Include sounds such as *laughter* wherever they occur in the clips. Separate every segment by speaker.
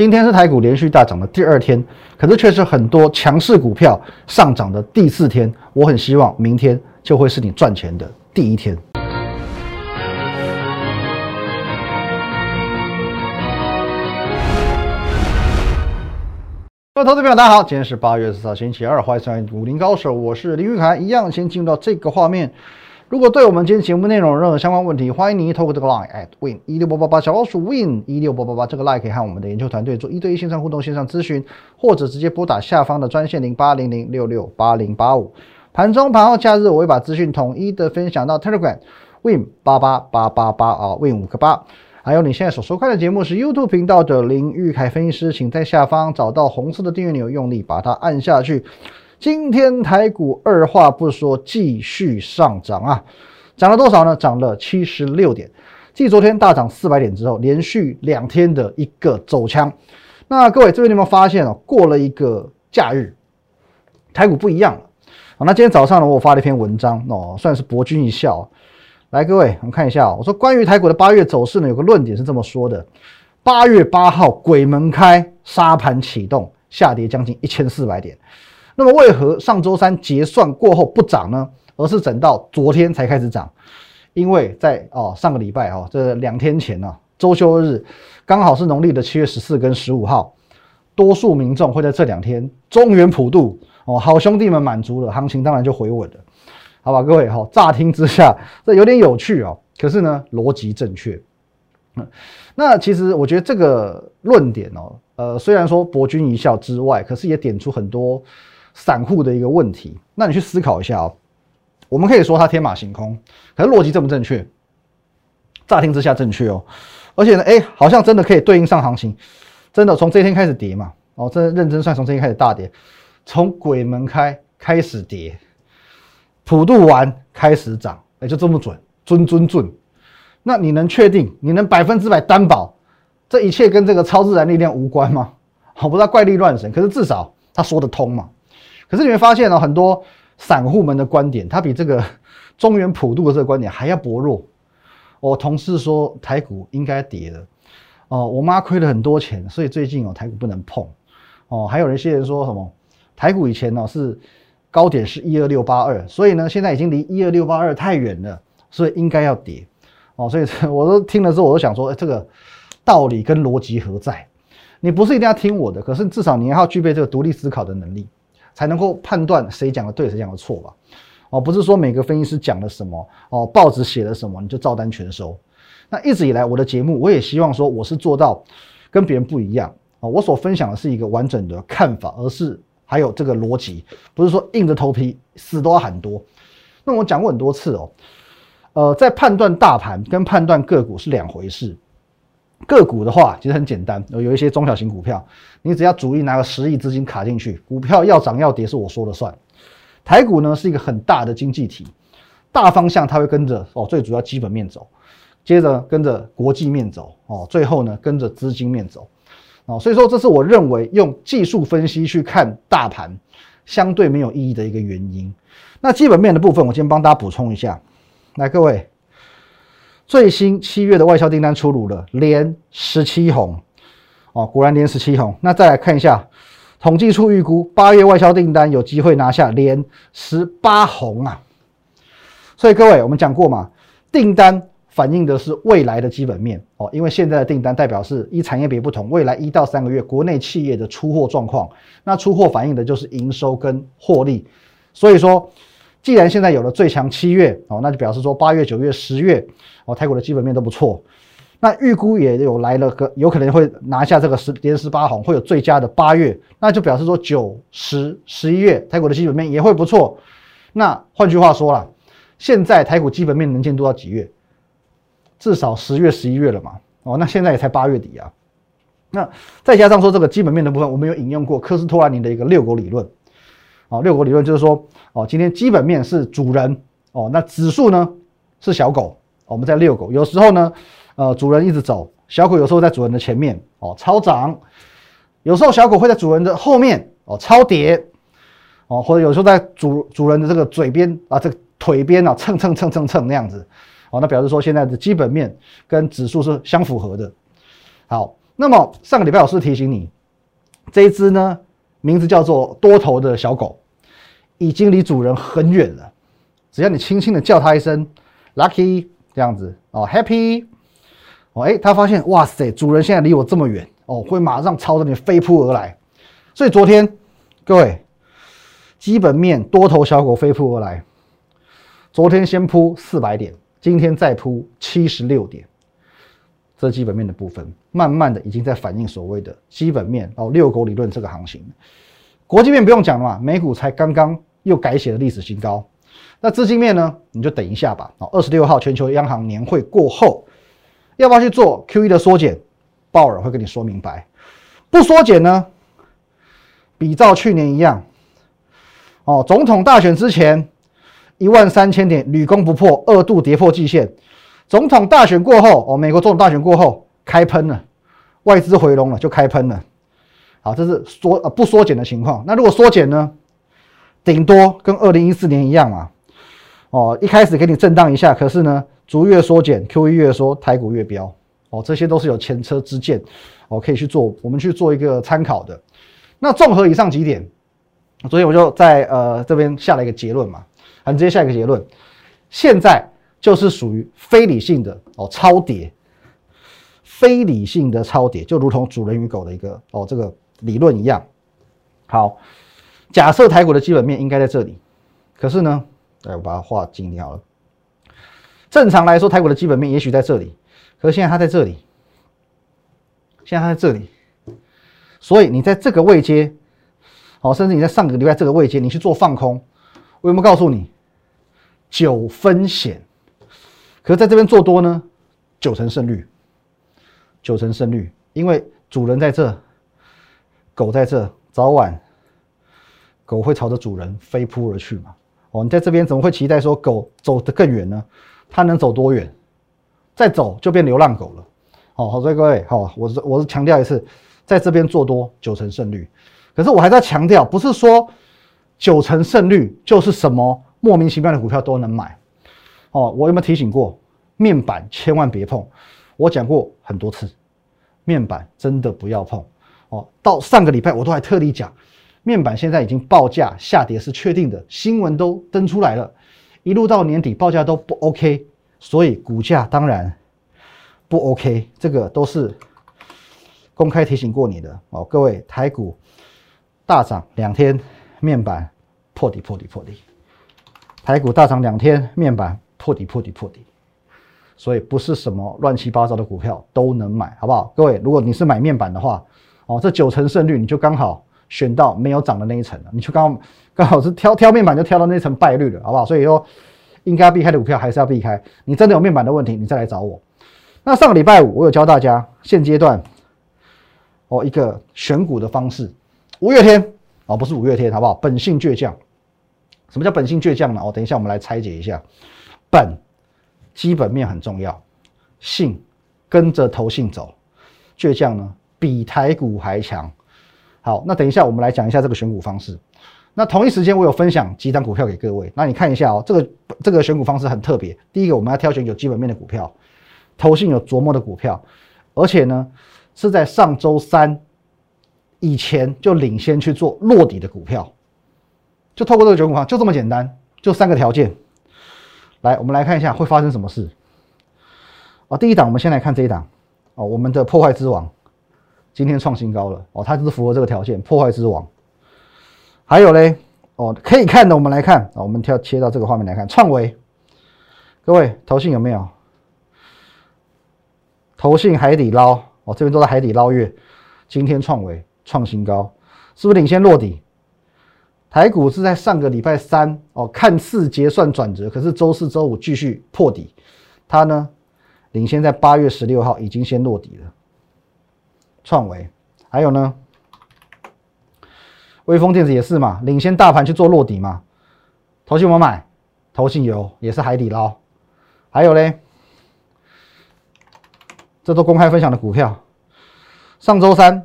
Speaker 1: 今天是台股连续大涨的第二天，可是却是很多强势股票上涨的第四天。我很希望明天就会是你赚钱的第一天。各位投资朋友，大家好，今天是八月十四号，星期二，欢迎收看《武林高手》，我是林玉凯。一样，先进入到这个画面。如果对我们今天节目内容有任何相关问题，欢迎你透过这个 line at win 一六八八八小老鼠 win 一六八八八这个 line 可以和我们的研究团队做一对一线上互动、线上咨询，或者直接拨打下方的专线零八零零六六八零八五。盘中、盘后、假日，我会把资讯统一的分享到 Telegram win 八八八八八啊 win 五个八。还有你现在所收看的节目是 YouTube 频道的林玉凯分析师，请在下方找到红色的订阅钮，用力把它按下去。今天台股二话不说继续上涨啊，涨了多少呢？涨了七十六点，继昨天大涨四百点之后，连续两天的一个走强。那各位这边有没有发现哦？过了一个假日，台股不一样了。好，那今天早上呢，我发了一篇文章哦，算是博君一笑。来，各位我们看一下，我说关于台股的八月走势呢，有个论点是这么说的：八月八号鬼门开，沙盘启动，下跌将近一千四百点。那么为何上周三结算过后不涨呢？而是等到昨天才开始涨？因为在哦上个礼拜哦这两天前呢，周休日刚好是农历的七月十四跟十五号，多数民众会在这两天中原普渡哦，好兄弟们满足了，行情当然就回稳了，好吧？各位哈，乍听之下这有点有趣哦，可是呢逻辑正确。那其实我觉得这个论点哦，呃虽然说博君一笑之外，可是也点出很多。散户的一个问题，那你去思考一下哦。我们可以说它天马行空，可是逻辑正不正确？乍听之下正确哦。而且呢，哎，好像真的可以对应上行情，真的从这一天开始跌嘛？哦，真的认真算，从这一天开始大跌，从鬼门开开始跌，普渡完开始涨，哎，就这么准，准准准。那你能确定？你能百分之百担保这一切跟这个超自然力量无关吗？我，不知道怪力乱神，可是至少他说得通嘛。可是你会发现呢，很多散户们的观点，他比这个 *laughs* 中原普渡的这个观点还要薄弱。我同事说台股应该跌了，哦，我妈亏了很多钱，所以最近哦台股不能碰。哦，还有一些人说什么台股以前呢是高点是一二六八二，所以呢现在已经离一二六八二太远了，所以应该要跌。哦，所以 *laughs* 我都听了之后，我都想说，哎，这个道理跟逻辑何在？你不是一定要听我的，可是至少你要具备这个独立思考的能力。才能够判断谁讲的对，谁讲的错吧？哦，不是说每个分析师讲了什么，哦，报纸写了什么，你就照单全收。那一直以来我的节目，我也希望说我是做到跟别人不一样啊。我所分享的是一个完整的看法，而是还有这个逻辑，不是说硬着头皮死都要喊多。那我讲过很多次哦，呃，在判断大盘跟判断个股是两回事。个股的话，其实很简单，有一些中小型股票，你只要主力拿个十亿资金卡进去，股票要涨要跌是我说了算。台股呢是一个很大的经济体，大方向它会跟着哦，最主要基本面走，接着跟着国际面走哦，最后呢跟着资金面走哦，所以说这是我认为用技术分析去看大盘相对没有意义的一个原因。那基本面的部分，我先帮大家补充一下，来各位。最新七月的外销订单出炉了，连十七红，哦，果然连十七红。那再来看一下，统计处预估八月外销订单有机会拿下连十八红啊。所以各位，我们讲过嘛，订单反映的是未来的基本面哦，因为现在的订单代表是一产业别不同，未来一到三个月国内企业的出货状况，那出货反映的就是营收跟获利，所以说。既然现在有了最强七月哦，那就表示说八月、九月、十月哦，台股的基本面都不错。那预估也有来了个，有可能会拿下这个十连十八红，会有最佳的八月，那就表示说九、十、十一月台股的基本面也会不错。那换句话说啦，现在台股基本面能见度到几月？至少十月、十一月了嘛。哦，那现在也才八月底啊。那再加上说这个基本面的部分，我们有引用过科斯托兰尼的一个六狗理论。哦，遛狗理论就是说，哦，今天基本面是主人，哦，那指数呢是小狗，我们在遛狗。有时候呢，呃，主人一直走，小狗有时候在主人的前面，哦，超涨；有时候小狗会在主人的后面，哦，超跌，哦，或者有时候在主主人的这个嘴边啊，这个腿边啊，蹭蹭蹭蹭蹭那样子，哦，那表示说现在的基本面跟指数是相符合的。好，那么上个礼拜我是提醒你，这一只呢，名字叫做多头的小狗，已经离主人很远了。只要你轻轻的叫它一声 “lucky” 这样子哦，“happy” 哦，哎，它发现哇塞，主人现在离我这么远哦，会马上朝着你飞扑而来。所以昨天各位基本面多头小狗飞扑而来，昨天先扑四百点，今天再扑七十六点。这基本面的部分，慢慢的已经在反映所谓的基本面哦，遛狗理论这个行情。国际面不用讲了嘛，美股才刚刚又改写了历史新高。那资金面呢，你就等一下吧。哦，二十六号全球央行年会过后，要不要去做 Q E 的缩减？鲍尔会跟你说明白。不缩减呢，比照去年一样。哦，总统大选之前一万三千点屡攻不破，二度跌破季线。总统大选过后，哦，美国总统大选过后开喷了，外资回笼了，就开喷了。好，这是缩呃不缩减的情况。那如果缩减呢？顶多跟二零一四年一样嘛。哦，一开始给你震荡一下，可是呢，逐月缩减，Q E 越缩，台股越飙。哦，这些都是有前车之鉴，哦，可以去做，我们去做一个参考的。那综合以上几点，所以我就在呃这边下了一个结论嘛，很直接下一个结论，现在。就是属于非理性的哦，超跌，非理性的超跌，就如同主人与狗的一个哦这个理论一样。好，假设台股的基本面应该在这里，可是呢，哎，我把它画近一点好了。正常来说，台股的基本面也许在这里，可是现在它在这里，现在它在这里，所以你在这个位阶，哦，甚至你在上个礼拜这个位阶，你去做放空，我有没有告诉你九分险？可是在这边做多呢，九成胜率，九成胜率，因为主人在这，狗在这，早晚狗会朝着主人飞扑而去嘛。哦，你在这边怎么会期待说狗走得更远呢？它能走多远？再走就变流浪狗了。好，好，所以各位，好，我是我是强调一次，在这边做多九成胜率。可是我还在强调，不是说九成胜率就是什么莫名其妙的股票都能买。哦，我有没有提醒过面板千万别碰？我讲过很多次，面板真的不要碰。哦，到上个礼拜我都还特地讲，面板现在已经报价下跌是确定的，新闻都登出来了，一路到年底报价都不 OK，所以股价当然不 OK，这个都是公开提醒过你的哦。各位，台股大涨两天，面板破底破底破底，台股大涨两天，面板。破底破底破底，所以不是什么乱七八糟的股票都能买，好不好？各位，如果你是买面板的话，哦，这九成胜率你就刚好选到没有涨的那一层了，你就刚好 *laughs* 刚好是挑挑面板就挑到那层败率了，好不好？所以说应该避开的股票还是要避开。你真的有面板的问题，你再来找我。那上个礼拜五我有教大家现阶段哦一个选股的方式，五月天哦不是五月天，好不好？本性倔强，什么叫本性倔强呢？哦，等一下我们来拆解一下。本基本面很重要，性跟着投信走，倔强呢比台股还强。好，那等一下我们来讲一下这个选股方式。那同一时间我有分享几档股票给各位，那你看一下哦，这个这个选股方式很特别。第一个我们要挑选有基本面的股票，投信有琢磨的股票，而且呢是在上周三以前就领先去做落底的股票，就透过这个选股方就这么简单，就三个条件。来，我们来看一下会发生什么事。哦，第一档，我们先来看这一档。哦，我们的破坏之王今天创新高了。哦，它就是符合这个条件，破坏之王。还有嘞，哦，可以看的，我们来看。哦，我们跳切到这个画面来看，创维。各位，投信有没有？投信海底捞。哦，这边都在海底捞月。今天创维创新高，是不是领先落底？台股是在上个礼拜三哦，看似结算转折，可是周四周五继续破底，它呢领先在八月十六号已经先落底了。创维还有呢，微风电子也是嘛，领先大盘去做落底嘛。投信我买，投信有也是海底捞，还有嘞，这都公开分享的股票。上周三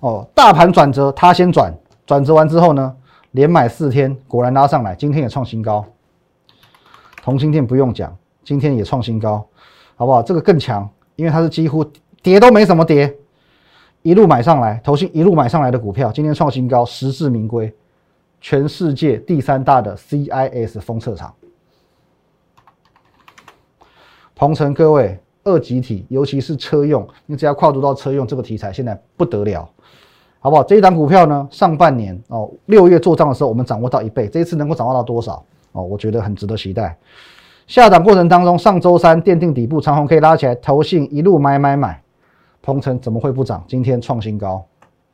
Speaker 1: 哦，大盘转折，它先转，转折完之后呢？连买四天，果然拉上来，今天也创新高。同心店不用讲，今天也创新高，好不好？这个更强，因为它是几乎跌都没什么跌，一路买上来，投信一路买上来的股票，今天创新高，实至名归，全世界第三大的 CIS 封测厂。鹏程各位，二级体，尤其是车用，你只要跨足到车用这个题材，现在不得了，好不好？这一档股票呢，上半年哦，六月做账的时候，我们掌握到一倍，这一次能够掌握到多少？哦，我觉得很值得期待。下档过程当中，上周三奠定底部，长虹可以拉起来，投信一路买买买，鹏城怎么会不涨？今天创新高，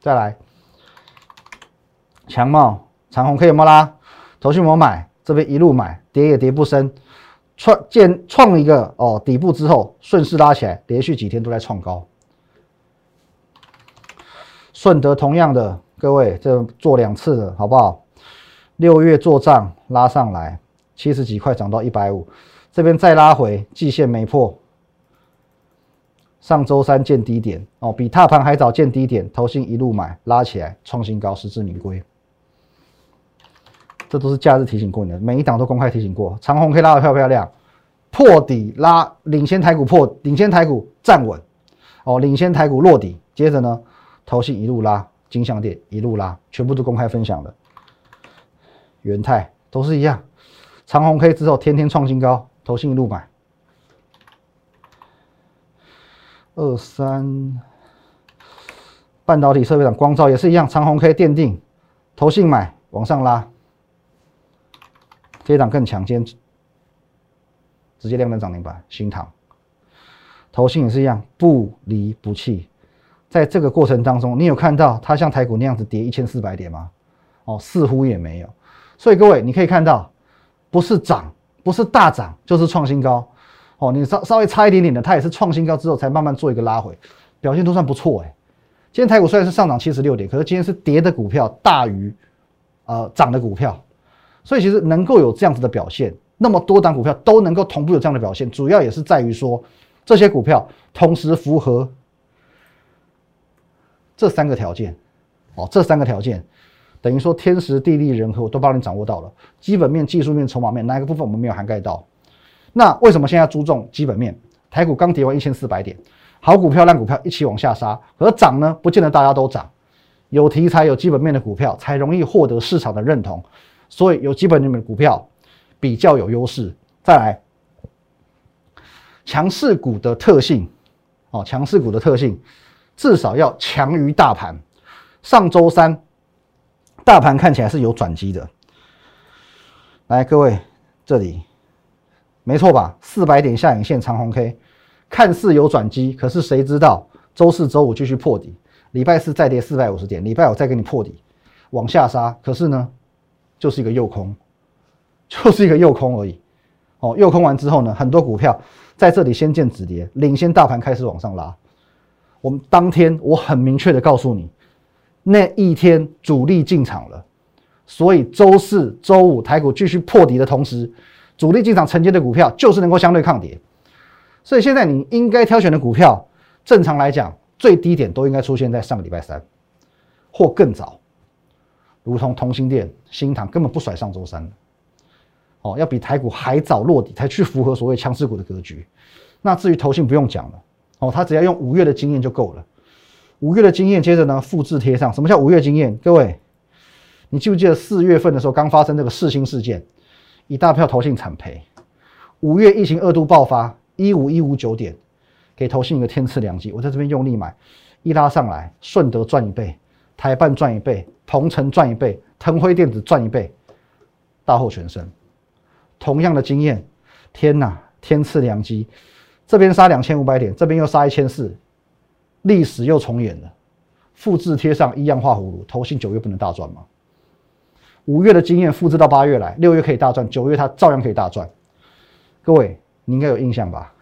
Speaker 1: 再来，强茂、长虹可以有没拉？投信我买，这边一路买，跌也跌不深。创建创一个哦底部之后顺势拉起来，连续几天都在创高。顺德同样的，各位这做两次了，好不好？六月做账拉上来七十几块涨到一百五，这边再拉回季线没破。上周三见低点哦，比踏盘还早见低点，投信一路买拉起来创新高，实至名归。这都是假日提醒过你的，每一档都公开提醒过。长虹可以拉得漂不漂亮？破底拉，领先台股破，领先台股站稳，哦，领先台股落底。接着呢，头信一路拉，金项店一路拉，全部都公开分享的。元泰都是一样，长虹 K 之后天天创新高，头信一路买。二三，半导体设备厂光照也是一样，长虹 K 奠定，投信买往上拉。这一档更强，今天直接亮灯涨停板，新塘。投信也是一样，不离不弃。在这个过程当中，你有看到它像台股那样子跌一千四百点吗？哦，似乎也没有。所以各位，你可以看到，不是涨，不是大涨，就是创新高。哦，你稍稍微差一点点的，它也是创新高之后才慢慢做一个拉回，表现都算不错哎。今天台股虽然是上涨七十六点，可是今天是跌的股票大于呃涨的股票。所以其实能够有这样子的表现，那么多档股票都能够同步有这样的表现，主要也是在于说这些股票同时符合这三个条件，哦，这三个条件等于说天时地利人和我都帮你掌握到了，基本面、技术面、筹码面哪一个部分我们没有涵盖到？那为什么现在注重基本面？台股刚跌完一千四百点，好股票、烂股票一起往下杀，而涨呢，不见得大家都涨，有题材、有基本面的股票才容易获得市场的认同。所以有基本面的股票比较有优势。再来，强势股的特性哦，强势股的特性至少要强于大盘。上周三大盘看起来是有转机的。来，各位这里没错吧？四百点下影线长红 K，看似有转机，可是谁知道周四周五继续破底，礼拜四再跌四百五十点，礼拜五再给你破底往下杀，可是呢？就是一个诱空，*laughs* 就是一个诱空而已。哦，诱空完之后呢，很多股票在这里先见止跌，领先大盘开始往上拉。我们当天我很明确的告诉你，那一天主力进场了，所以周四周五台股继续破底的同时，主力进场承接的股票就是能够相对抗跌。所以现在你应该挑选的股票，正常来讲最低点都应该出现在上个礼拜三或更早。如同同心店、新塘根本不甩上周三哦，要比台股还早落底，才去符合所谓强势股的格局。那至于投信不用讲了哦，他只要用五月的经验就够了。五月的经验，接着呢复制贴上。什么叫五月经验？各位，你记不记得四月份的时候刚发生这个四星事件，一大票投信惨赔。五月疫情二度爆发，一五一五九点，给投信一个天赐良机。我在这边用力买，一拉上来，顺德赚一倍。台半赚一倍，鹏程赚一倍，腾辉电子赚一倍，大获全胜。同样的经验，天哪，天赐良机，这边杀两千五百点，这边又杀一千四，历史又重演了。复制贴上一样画葫芦，投信九月不能大赚吗？五月的经验复制到八月来，六月可以大赚，九月它照样可以大赚。各位，你应该有印象吧？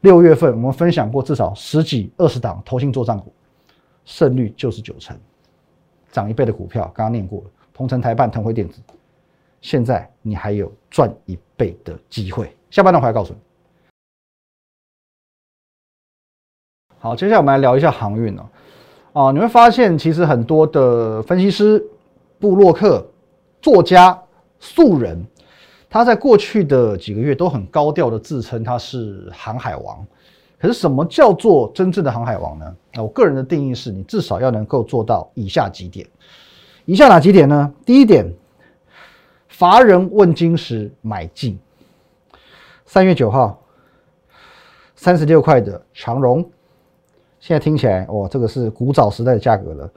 Speaker 1: 六月份我们分享过至少十几、二十档投信做账股。胜率就是九成，涨一倍的股票，刚刚念过了，鹏程、台办、腾辉电子，现在你还有赚一倍的机会。下半段回来告诉你。好，接下来我们来聊一下航运哦。啊，你会发现其实很多的分析师、布洛克、作家、素人，他在过去的几个月都很高调的自称他是航海王。可是什么叫做真正的航海王呢？那我个人的定义是你至少要能够做到以下几点。以下哪几点呢？第一点，乏人问津时买进。三月九号，三十六块的长荣，现在听起来哇，这个是古早时代的价格了。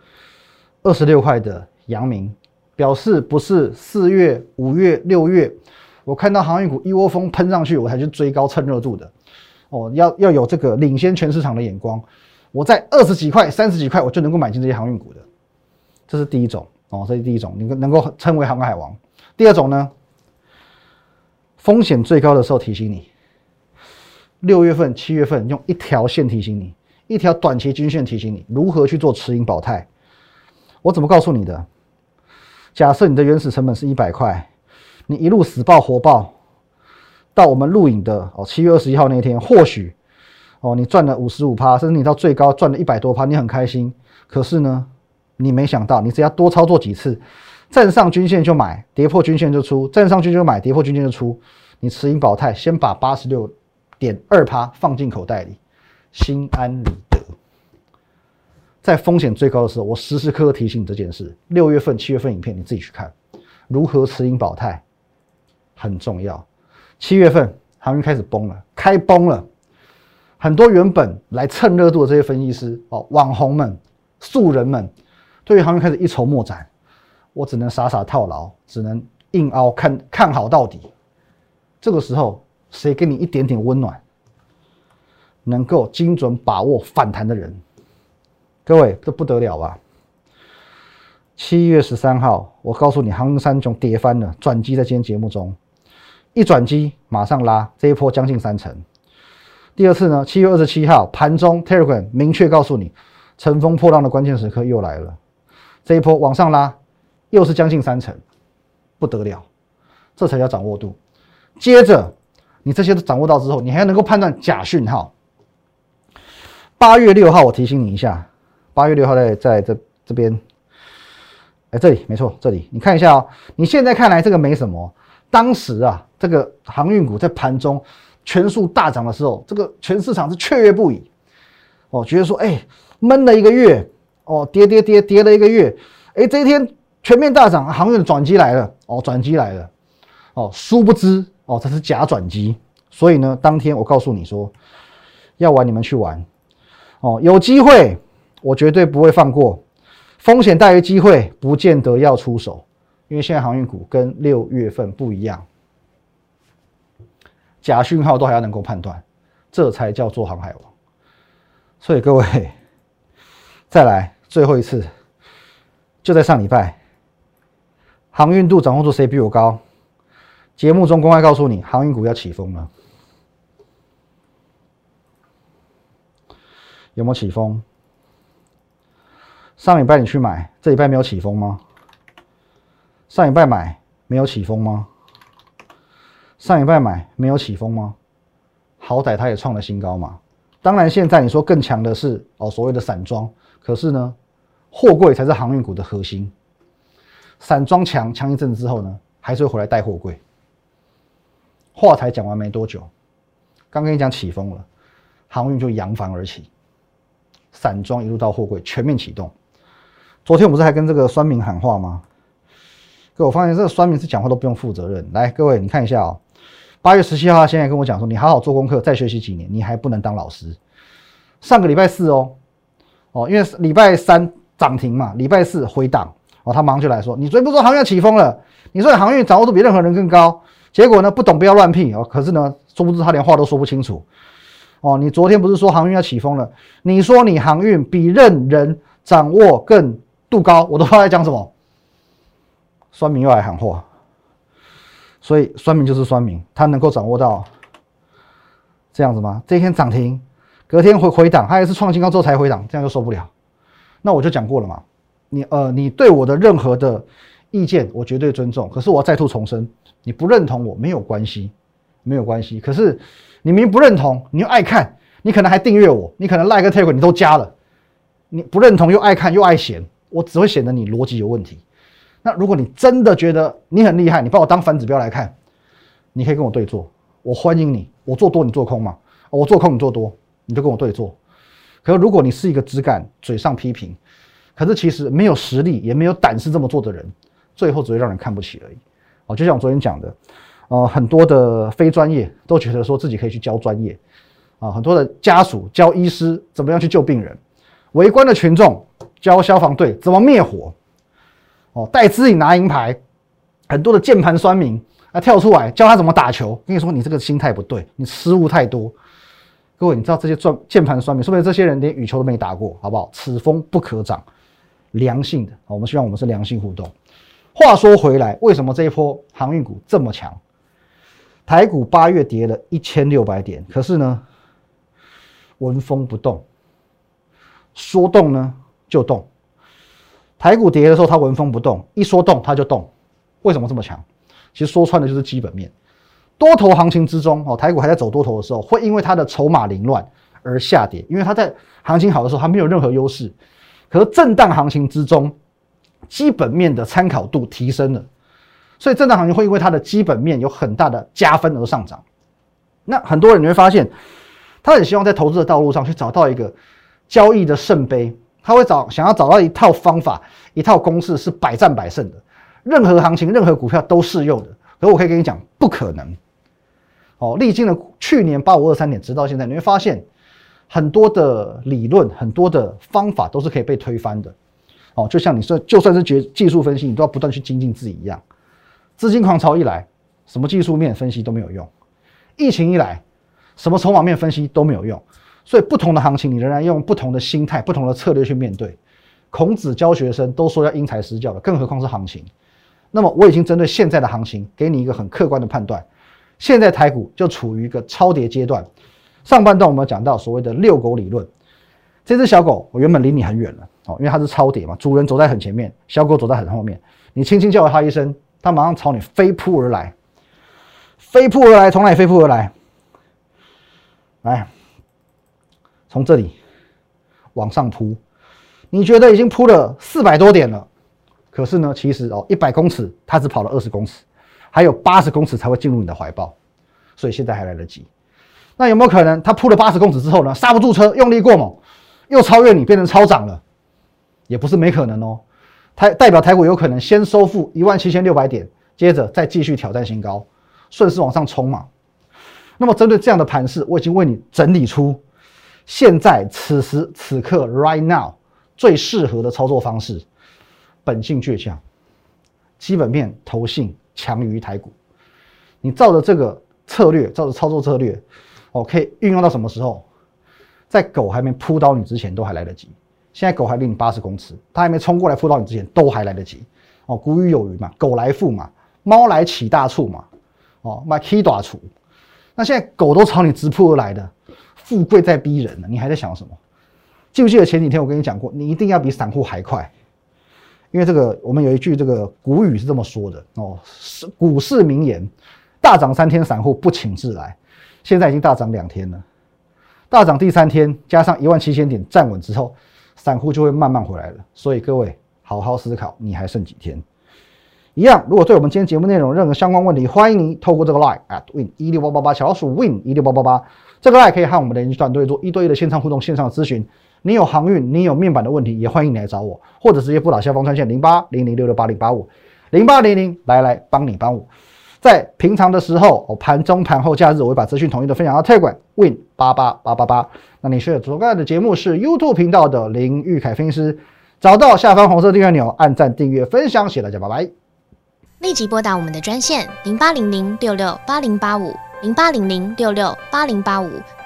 Speaker 1: 二十六块的阳明，表示不是四月、五月、六月，我看到航运股一窝蜂喷上去，我才去追高蹭热度的。哦，要要有这个领先全市场的眼光。我在二十几块、三十几块，我就能够买进这些航运股的，这是第一种。哦，这是第一种，能够能够称为航海王。第二种呢，风险最高的时候提醒你，六月份、七月份用一条线提醒你，一条短期均线提醒你如何去做持盈保泰。我怎么告诉你的？假设你的原始成本是一百块，你一路死抱活抱，到我们录影的哦七月二十一号那天，或许哦你赚了五十五趴，甚至你到最高赚了一百多趴，你很开心。可是呢？你没想到，你只要多操作几次，站上均线就买，跌破均线就出；站上均线就买，跌破均线就出。你持盈保泰，先把八十六点二趴放进口袋里，心安理。在风险最高的时候，我时时刻刻提醒你这件事。六月份、七月份影片你自己去看，如何持盈保泰很重要。七月份航运开始崩了，开崩了，很多原本来蹭热度的这些分析师哦，网红们、素人们。对于航运开始一筹莫展，我只能傻傻套牢，只能硬凹看看好到底。这个时候，谁给你一点点温暖，能够精准把握反弹的人？各位，这不得了吧？七月十三号，我告诉你，航运三雄跌翻了，转机在今天节目中，一转机马上拉，这一波将近三成。第二次呢？七月二十七号盘中，Telegram 明确告诉你，乘风破浪的关键时刻又来了。这一波往上拉，又是将近三成，不得了，这才叫掌握度。接着，你这些都掌握到之后，你还要能够判断假讯号。八月六号，我提醒你一下，八月六号在在这这边，哎，这里没错，这里。你看一下哦。你现在看来这个没什么，当时啊，这个航运股在盘中全数大涨的时候，这个全市场是雀跃不已，哦，觉得说，哎，闷了一个月。哦，跌跌跌跌了一个月，哎，这一天全面大涨，航运的转机来了，哦，转机来了，哦，殊不知，哦，这是假转机，所以呢，当天我告诉你说，要玩你们去玩，哦，有机会我绝对不会放过，风险大于机会，不见得要出手，因为现在航运股跟六月份不一样，假讯号都还要能够判断，这才叫做航海王，所以各位再来。最后一次，就在上礼拜，航运度掌握度谁比我高？节目中公开告诉你，航运股要起风了，有没有起风？上礼拜你去买，这礼拜没有起风吗？上礼拜买没有起风吗？上礼拜买没有起风吗？好歹它也创了新高嘛。当然，现在你说更强的是哦，所谓的散装。可是呢，货柜才是航运股的核心。散装强强一阵之后呢，还是会回来带货柜。话才讲完没多久，刚跟你讲起风了，航运就扬帆而起，散装一路到货柜全面启动。昨天我不是还跟这个酸民喊话吗？各位，我发现这个酸民是讲话都不用负责任。来，各位你看一下哦，八月十七号他现在跟我讲说，你好好做功课，再学习几年，你还不能当老师。上个礼拜四哦。哦，因为礼拜三涨停嘛，礼拜四回档，哦，他忙就来说，你昨天不说航运要起风了，你说航运掌握度比任何人更高，结果呢不懂不要乱屁哦，可是呢，殊不知他连话都说不清楚，哦，你昨天不是说航运要起风了，你说你航运比任人掌握更度高，我都不知道在讲什么，酸民又来喊话，所以酸民就是酸民，他能够掌握到这样子吗？这一天涨停。隔天回回档，他也是创新高之后才回档，这样就受不了。那我就讲过了嘛，你呃，你对我的任何的意见，我绝对尊重。可是我要再度重申，你不认同我没有关系，没有关系。可是你明明不认同，你又爱看，你可能还订阅我，你可能 like take 你都加了，你不认同又爱看又爱嫌，我只会显得你逻辑有问题。那如果你真的觉得你很厉害，你把我当反指标来看，你可以跟我对坐，我欢迎你。我做多你做空嘛，我做空你做多。你就跟我对坐。可如果你是一个只敢嘴上批评，可是其实没有实力也没有胆识这么做的人，最后只会让人看不起而已。哦，就像我昨天讲的，呃，很多的非专业都觉得说自己可以去教专业，啊，很多的家属教医师怎么样去救病人，围观的群众教消防队怎么灭火，哦，戴资颖拿银牌，很多的键盘酸民啊跳出来教他怎么打球，跟你说你这个心态不对，你失误太多。各位，你知道这些转键盘酸民，说明这些人连羽球都没打过，好不好？此风不可长，良性的，我们希望我们是良性互动。话说回来，为什么这一波航运股这么强？台股八月跌了一千六百点，可是呢，纹风不动，说动呢就动。台股跌的时候它纹风不动，一说动它就动。为什么这么强？其实说穿的就是基本面。多头行情之中，哦，台股还在走多头的时候，会因为它的筹码凌乱而下跌，因为它在行情好的时候它没有任何优势，可是震荡行情之中。基本面的参考度提升了，所以震荡行情会因为它的基本面有很大的加分而上涨。那很多人你会发现，他很希望在投资的道路上去找到一个交易的圣杯，他会找想要找到一套方法、一套公式是百战百胜的，任何行情、任何股票都适用的。可我可以跟你讲，不可能。哦，历经了去年八五二三点，直到现在，你会发现很多的理论、很多的方法都是可以被推翻的。哦，就像你说，就算是觉技术分析，你都要不断去精进自己一样。资金狂潮一来，什么技术面分析都没有用；疫情一来，什么筹码面分析都没有用。所以，不同的行情，你仍然用不同的心态、不同的策略去面对。孔子教学生都说要因材施教的，更何况是行情。那么，我已经针对现在的行情，给你一个很客观的判断。现在台股就处于一个超跌阶段。上半段我们讲到所谓的遛狗理论，这只小狗，我原本离你很远了。哦，因为它是超跌嘛，主人走在很前面，小狗走在很后面。你轻轻叫了它一声，它马上朝你飞扑而来，飞扑而来，从哪里飞扑而来？来，从这里往上扑。你觉得已经扑了四百多点了，可是呢，其实哦，一百公尺它只跑了二十公尺，还有八十公尺才会进入你的怀抱，所以现在还来得及。那有没有可能它扑了八十公尺之后呢，刹不住车，用力过猛，又超越你，变成超涨了？也不是没可能哦，台代表台股有可能先收复一万七千六百点，接着再继续挑战新高，顺势往上冲嘛。那么针对这样的盘势，我已经为你整理出现在此时此刻 right now 最适合的操作方式。本性倔强，基本面投信强于台股，你照着这个策略，照着操作策略，哦，可以运用到什么时候？在狗还没扑倒你之前，都还来得及。现在狗还离你八十公尺，它还没冲过来扑到你之前，都还来得及。哦，古语有云嘛，狗来富嘛，猫来起大处嘛。哦，买 key 大处。那现在狗都朝你直扑而来的，富贵在逼人呢，你还在想什么？记不记得前几天我跟你讲过，你一定要比散户还快，因为这个我们有一句这个古语是这么说的哦，是股市名言：大涨三天，散户不请自来。现在已经大涨两天了，大涨第三天，加上一万七千点站稳之后。散户就会慢慢回来了，所以各位好好思考，你还剩几天？一样，如果对我们今天节目内容任何相关问题，欢迎您透过这个 line at win 一六八八八小老鼠 win 一六八八八，这个爱可以和我们的研究团队做一对一的线上互动、线上咨询。你有航运、你有面板的问题，也欢迎你来找我，或者直接拨打下方专线零八零零六六八零八五零八零零来来帮你帮我。在平常的时候，我盘中、盘后、假日，我会把资讯统一的分享到推管 Win 八八八八八。那你需要主看的节目是 YouTube 频道的林玉凯分析师，找到下方红色订阅钮，按赞、订阅、分享，谢谢大家，拜拜。立即拨打我们的专线零八零零六六八零八五零八零零六六八零八五